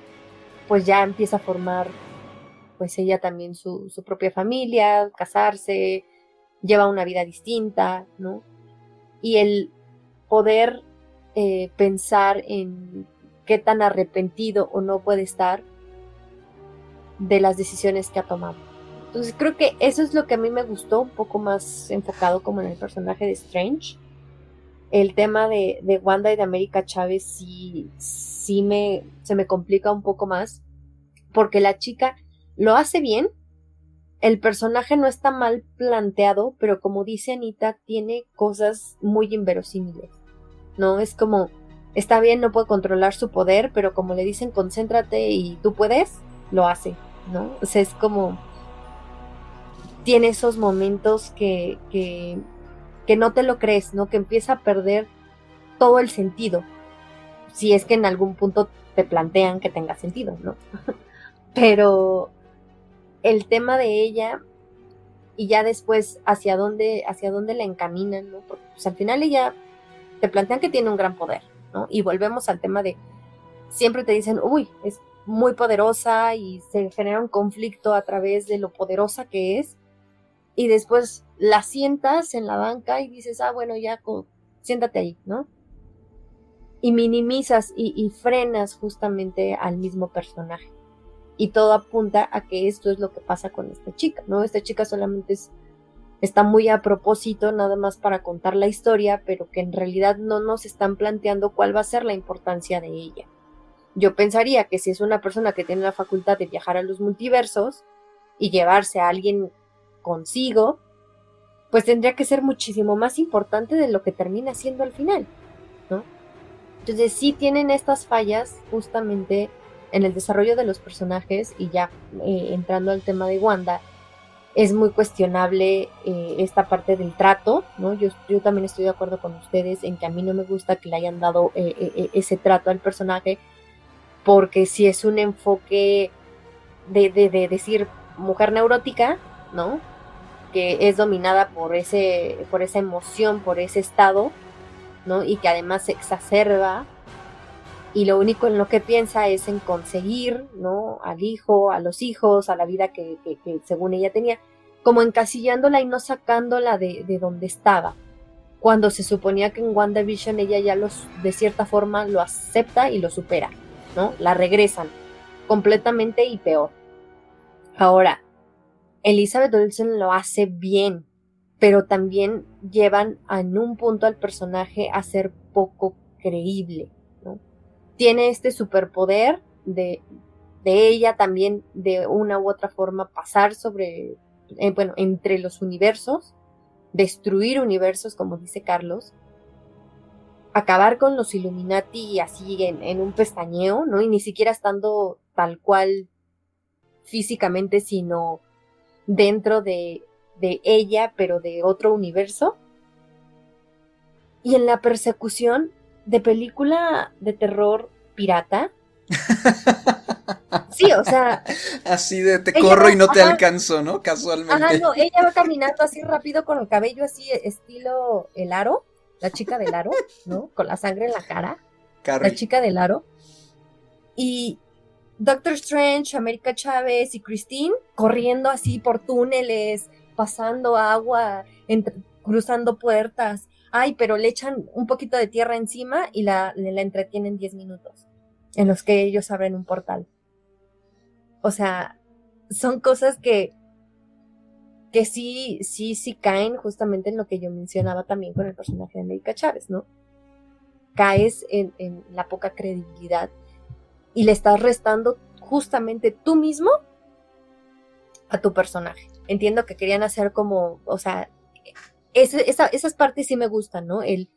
pues ya empieza a formar pues ella también su, su propia familia, casarse, lleva una vida distinta, ¿no? Y el poder eh, pensar en qué tan arrepentido o no puede estar de las decisiones que ha tomado. Entonces creo que eso es lo que a mí me gustó, un poco más enfocado como en el personaje de Strange. El tema de, de Wanda y de América Chávez sí, sí me, se me complica un poco más, porque la chica lo hace bien, el personaje no está mal planteado, pero como dice Anita, tiene cosas muy inverosímiles, ¿no? Es como, está bien, no puede controlar su poder, pero como le dicen, concéntrate y tú puedes, lo hace, ¿no? O sea, es como, tiene esos momentos que, que, que no te lo crees, ¿no? Que empieza a perder todo el sentido, si es que en algún punto te plantean que tenga sentido, ¿no? Pero el tema de ella y ya después hacia dónde, hacia dónde la encaminan, ¿no? Porque pues, al final ella te plantean que tiene un gran poder, ¿no? Y volvemos al tema de siempre te dicen, uy, es muy poderosa y se genera un conflicto a través de lo poderosa que es. Y después la sientas en la banca y dices, ah, bueno, ya siéntate ahí, ¿no? Y minimizas y frenas justamente al mismo personaje y todo apunta a que esto es lo que pasa con esta chica, ¿no? Esta chica solamente es está muy a propósito nada más para contar la historia, pero que en realidad no nos están planteando cuál va a ser la importancia de ella. Yo pensaría que si es una persona que tiene la facultad de viajar a los multiversos y llevarse a alguien consigo, pues tendría que ser muchísimo más importante de lo que termina siendo al final, ¿no? Entonces sí tienen estas fallas justamente en el desarrollo de los personajes y ya eh, entrando al tema de Wanda, es muy cuestionable eh, esta parte del trato, ¿no? Yo, yo, también estoy de acuerdo con ustedes en que a mí no me gusta que le hayan dado eh, ese trato al personaje, porque si es un enfoque de, de, decir mujer neurótica, ¿no? Que es dominada por, ese, por esa emoción, por ese estado, ¿no? Y que además se exacerba y lo único en lo que piensa es en conseguir, ¿no? Al hijo, a los hijos, a la vida que, según ella tenía, como encasillándola y no sacándola de, de donde estaba. Cuando se suponía que en WandaVision ella ya los, de cierta forma, lo acepta y lo supera, ¿no? La regresan completamente y peor. Ahora, Elizabeth Olsen lo hace bien, pero también llevan en un punto al personaje a ser poco creíble tiene este superpoder de, de ella también de una u otra forma pasar sobre, eh, bueno, entre los universos, destruir universos, como dice Carlos, acabar con los Illuminati así en, en, un pestañeo, ¿no? Y ni siquiera estando tal cual físicamente, sino dentro de, de ella, pero de otro universo. Y en la persecución de película de terror pirata. Sí, o sea. Así de te corro y no te alcanzo, ¿no? Casualmente. Ajá, no, ella va caminando así rápido con el cabello así, estilo el aro, la chica del aro, ¿no? Con la sangre en la cara. La chica del aro. Y Doctor Strange, América Chávez y Christine corriendo así por túneles, pasando agua, cruzando puertas ay, pero le echan un poquito de tierra encima y la, la entretienen 10 minutos, en los que ellos abren un portal. O sea, son cosas que, que sí, sí, sí caen justamente en lo que yo mencionaba también con el personaje de América Chávez, ¿no? Caes en, en la poca credibilidad y le estás restando justamente tú mismo a tu personaje. Entiendo que querían hacer como, o sea, esas partes sí me gustan, ¿no? El,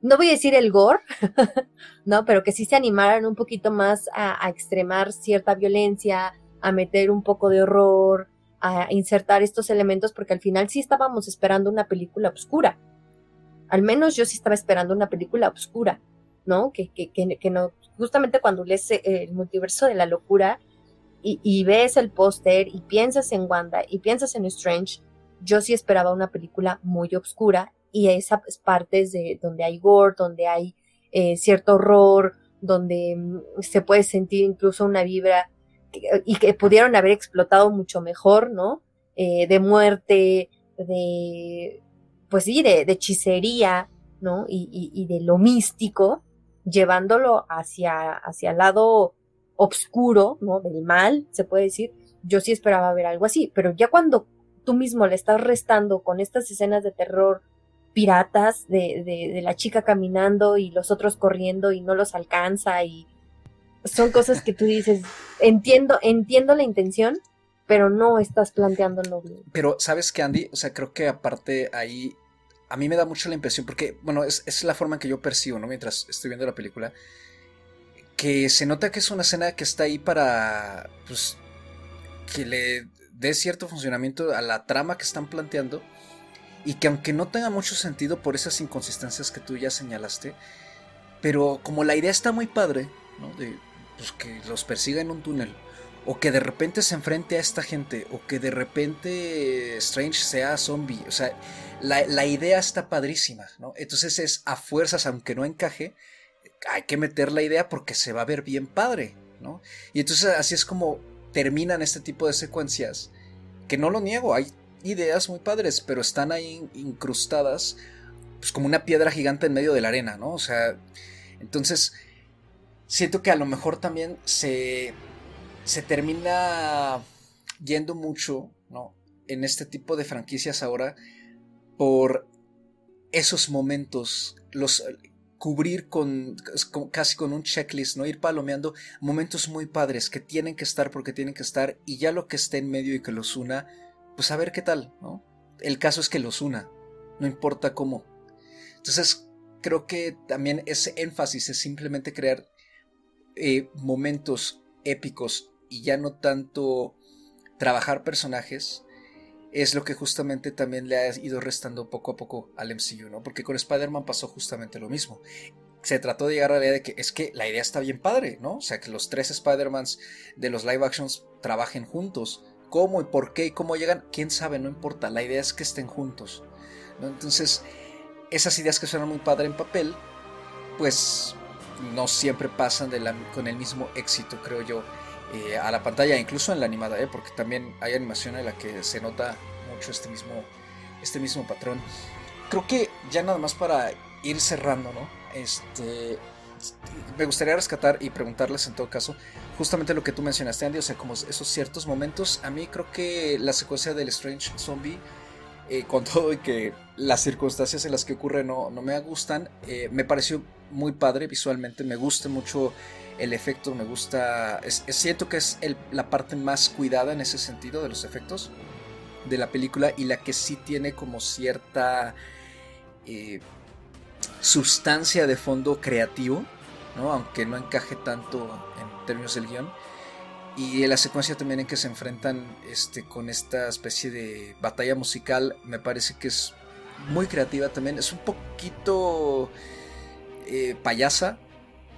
no voy a decir el gore, ¿no? Pero que sí se animaran un poquito más a, extremar cierta violencia, a meter un poco de horror, a insertar estos elementos, porque al final sí estábamos esperando una película oscura. Al menos yo sí estaba esperando una película oscura, ¿no? Que, que, que, no, justamente cuando lees eh, el multiverso de la locura y, ves el póster y piensas en Wanda y piensas en Strange, yo sí esperaba una película muy oscura y esas partes de donde hay gore, donde hay eh, cierto horror, donde mm, se puede sentir incluso una vibra y que pudieron haber explotado mucho mejor, ¿no? Eh, de muerte, de, pues sí, de, hechicería, ¿no? Y, de lo místico, llevándolo hacia, hacia el lado oscuro, ¿no? Del mal, se puede decir. Yo sí esperaba ver algo así, pero ya cuando tú mismo le estás restando con estas escenas de terror piratas de, de, la chica caminando y los otros corriendo y no los alcanza y son cosas que tú dices, entiendo, entiendo la intención, pero no estás planteándolo bien. Pero, ¿sabes qué, Andy? O sea, creo que aparte ahí, a mí me da mucho la impresión, porque, bueno, es, es la forma en que yo percibo, ¿no? Mientras estoy viendo la película, que se nota que es una escena que está ahí para, pues, que le dé cierto funcionamiento a la trama que están planteando y que aunque no tenga mucho sentido por esas inconsistencias que tú ya señalaste, pero como la idea está muy padre, ¿no? De pues, que los persiga en un túnel, o que de repente se enfrente a esta gente, o que de repente Strange sea zombie, o sea, la, la idea está padrísima, ¿no? Entonces es a fuerzas, aunque no encaje, hay que meter la idea porque se va a ver bien padre, ¿no? Y entonces así es como terminan este tipo de secuencias, que no lo niego, hay ideas muy padres, pero están ahí incrustadas, pues como una piedra gigante en medio de la arena, ¿no? O sea, entonces, siento que a lo mejor también se, se termina yendo mucho, ¿no? En este tipo de franquicias ahora por esos momentos, los cubrir con, casi con un checklist, no ir palomeando momentos muy padres que tienen que estar porque tienen que estar y ya lo que esté en medio y que los una, pues a ver qué tal, ¿no? El caso es que los una, no importa cómo. Entonces, creo que también ese énfasis es simplemente crear eh, momentos épicos y ya no tanto trabajar personajes, es lo que justamente también le ha ido restando poco a poco al MCU, ¿no? Porque con Spider-Man pasó justamente lo mismo. Se trató de llegar a la idea de que es que la idea está bien padre, ¿no? O sea, que los tres Spider-Mans de los live actions trabajen juntos. ¿Cómo y por qué y cómo llegan? Quién sabe, no importa. La idea es que estén juntos. ¿no? Entonces, esas ideas que suenan muy padre en papel, pues no siempre pasan con el mismo éxito, creo yo. Eh, a la pantalla, incluso en la animada, ¿eh? porque también hay animación en la que se nota mucho este mismo, este mismo patrón. Creo que ya nada más para ir cerrando, ¿no? Este, me gustaría rescatar y preguntarles en todo caso justamente lo que tú mencionaste, Andy, o sea, como esos ciertos momentos. A mí creo que la secuencia del Strange Zombie, eh, con todo y que las circunstancias en las que ocurre no, no me gustan, me pareció muy padre visualmente, me gusta mucho el efecto me gusta. Es, cierto que es la parte más cuidada en ese sentido de los efectos de la película y la que sí tiene como cierta eh, sustancia de fondo creativo, ¿no? aunque no encaje tanto en términos del guion. Y la secuencia también en que se enfrentan este, con esta especie de batalla musical me parece que es muy creativa también. Es un poquito eh, payasa,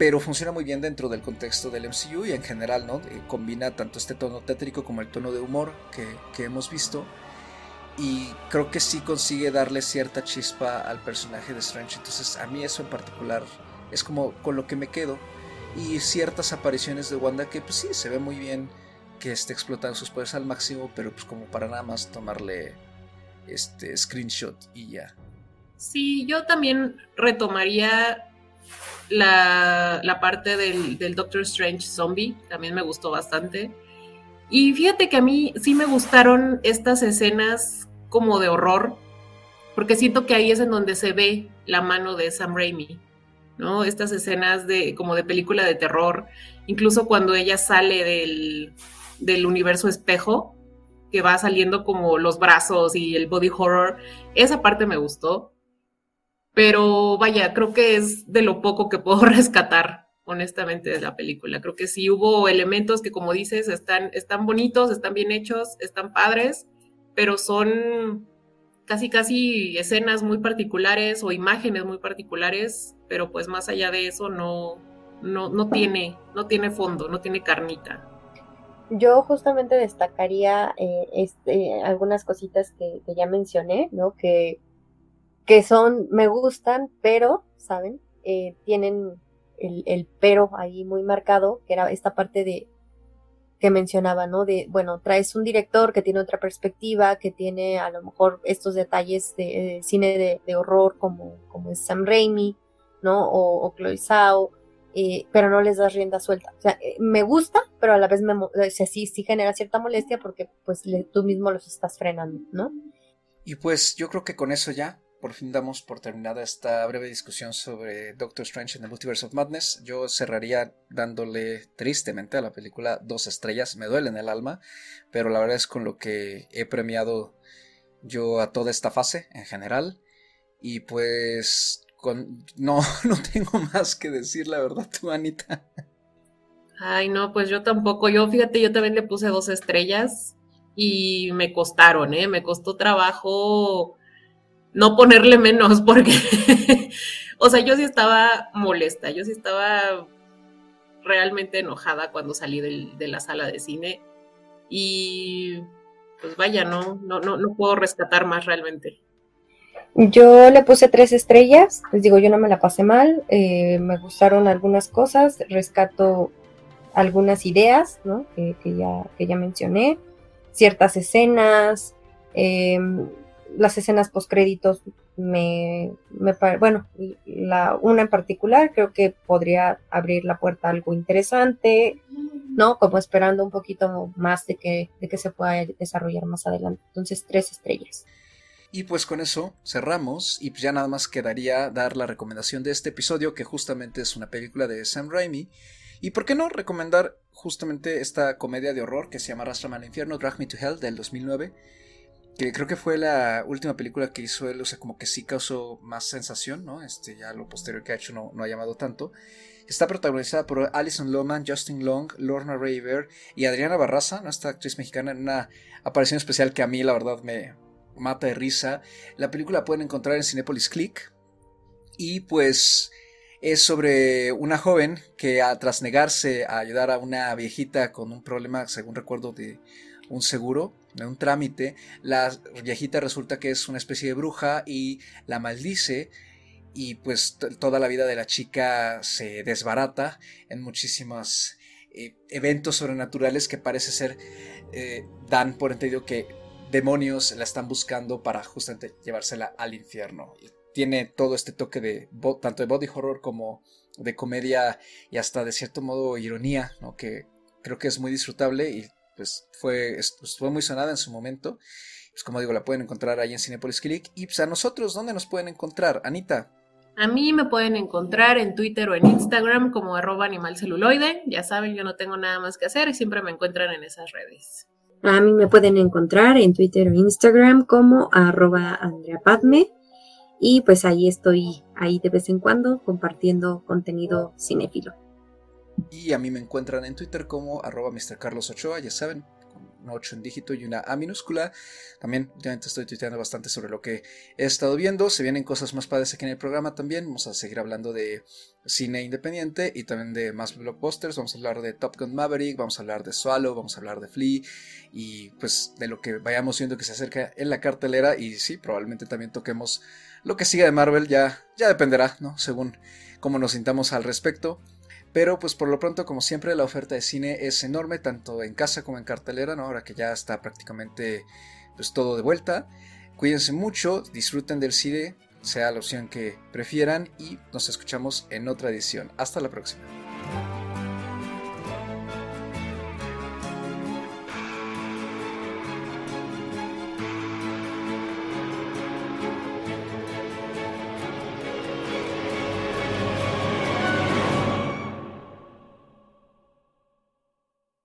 pero funciona muy bien dentro del contexto del MCU y en general, ¿no? Eh, combina tanto este tono tétrico como el tono de humor que, hemos visto. Y creo que sí consigue darle cierta chispa al personaje de Strange. Entonces, a mí eso en particular es como con lo que me quedo. Y ciertas apariciones de Wanda que, pues sí, se ve muy bien que esté explotando sus poderes al máximo, pero pues como para nada más tomarle este screenshot y ya. Sí, yo también retomaría la, parte del, Doctor Strange Zombie, también me gustó bastante. Y fíjate que a mí sí me gustaron estas escenas como de horror, porque siento que ahí es en donde se ve la mano de Sam Raimi, ¿no? Estas escenas de como de película de terror, incluso cuando ella sale del, del universo espejo, que va saliendo como los brazos y el body horror, esa parte me gustó. Pero vaya, creo que es de lo poco que puedo rescatar, honestamente, de la película. Creo que sí hubo elementos que, como dices, están, están bonitos, están bien hechos, están padres, pero son casi, casi escenas muy particulares o imágenes muy particulares, pero pues más allá de eso no, no, no, tiene, no tiene fondo, no tiene carnita. Yo justamente destacaría eh, este, algunas cositas que, que, ya mencioné, ¿no? Que que son, me gustan, pero, ¿saben? Eh, tienen el, pero ahí muy marcado, que era esta parte de que mencionaba, ¿no? De, bueno, traes un director que tiene otra perspectiva, que tiene a lo mejor estos detalles de, cine de, horror como, como es Sam Raimi, ¿no? O, Chloe Zhao, eh, pero no les das rienda suelta. O sea, eh, me gusta, pero a la vez me, o sea, sí genera cierta molestia porque pues tú mismo los estás frenando, ¿no? Y pues yo creo que con eso ya por fin damos por terminada esta breve discusión sobre Doctor Strange en the Multiverse of Madness. Yo cerraría dándole tristemente a la película dos estrellas. Me duele en el alma, pero la verdad es con lo que he premiado yo a toda esta fase en general. Y pues no, no tengo más que decir, la verdad, tú, Anita. Ay, no, pues yo tampoco. Yo, fíjate, yo también le puse dos estrellas y me costaron, ¿eh? Me costó trabajo no ponerle menos, porque, o sea, yo sí estaba molesta, yo sí estaba realmente enojada cuando salí de la sala de cine y pues vaya, no, no, no, no puedo rescatar más realmente. Yo le puse tres estrellas, les digo, yo no me la pasé mal, eh, me gustaron algunas cosas, rescato algunas ideas, ¿no? Que, ya, que ya mencioné, ciertas escenas, eh, las escenas postcréditos me, me bueno, la, una en particular creo que podría abrir la puerta a algo interesante, ¿no? Como esperando un poquito más de que, de que se pueda desarrollar más adelante. Entonces, tres estrellas. Y pues con eso cerramos y ya nada más quedaría dar la recomendación de este episodio que justamente es una película de Sam Raimi. Y por qué no recomendar justamente esta comedia de horror que se llama Rastrame al infierno, Drag Me to Hell del 2009 creo que fue la última película que hizo él, o sea, como que sí causó más sensación, ¿no? Este, ya lo posterior que ha hecho no, no ha llamado tanto. Está protagonizada por Alison Lohman, Justin Long, Lorna Raver y Adriana Barraza, ¿no? esta actriz mexicana, en una aparición especial que a mí, la verdad, me mata de risa. La película la pueden encontrar en Cinepolis Click. Y pues es sobre una joven que, tras negarse a ayudar a una viejita con un problema, según recuerdo, de un seguro, de un trámite, la viejita resulta que es una especie de bruja y la maldice y pues toda la vida de la chica se desbarata en muchísimos eh, eventos sobrenaturales que parece ser eh, dan por entendido que demonios la están buscando para justamente llevársela al infierno. tiene todo este toque de tanto de body horror como de comedia y hasta de cierto modo ironía, ¿no? que creo que es muy disfrutable y pues fue, pues, fue muy sonada en su momento. Pues como digo, la pueden encontrar ahí en Cinepolis Click. Y pues a nosotros, ¿dónde nos pueden encontrar? Anita. A mí me pueden encontrar en Twitter o en Instagram como arroba animalceluloide. Ya saben, yo no tengo nada más que hacer y siempre me encuentran en esas redes. A mí me pueden encontrar en Twitter o Instagram como arroba Andrea Y pues ahí estoy, ahí de vez en cuando, compartiendo contenido cinéfilo. Y a mí me encuentran en Twitter como arroba Mr. Carlos Ochoa, ya saben, un 8 en dígito y una A minúscula. También últimamente estoy tuiteando bastante sobre lo que he estado viendo. Se vienen cosas más padres aquí en el programa también. Vamos a seguir hablando de cine independiente y también de más blockbusters. Vamos a hablar de Top Gun Maverick, vamos a hablar de Swallow, vamos a hablar de Flea y pues de lo que vayamos viendo que se acerca en la cartelera. Y sí, probablemente también toquemos lo que siga de Marvel. Ya, ya dependerá, ¿no? Según cómo nos sintamos al respecto. Pero pues por lo pronto, como siempre, la oferta de cine es enorme, tanto en casa como en cartelera, ¿no? Ahora que ya está prácticamente pues todo de vuelta. Cuídense mucho, disfruten del cine, sea la opción que prefieran y nos escuchamos en otra edición. Hasta la próxima.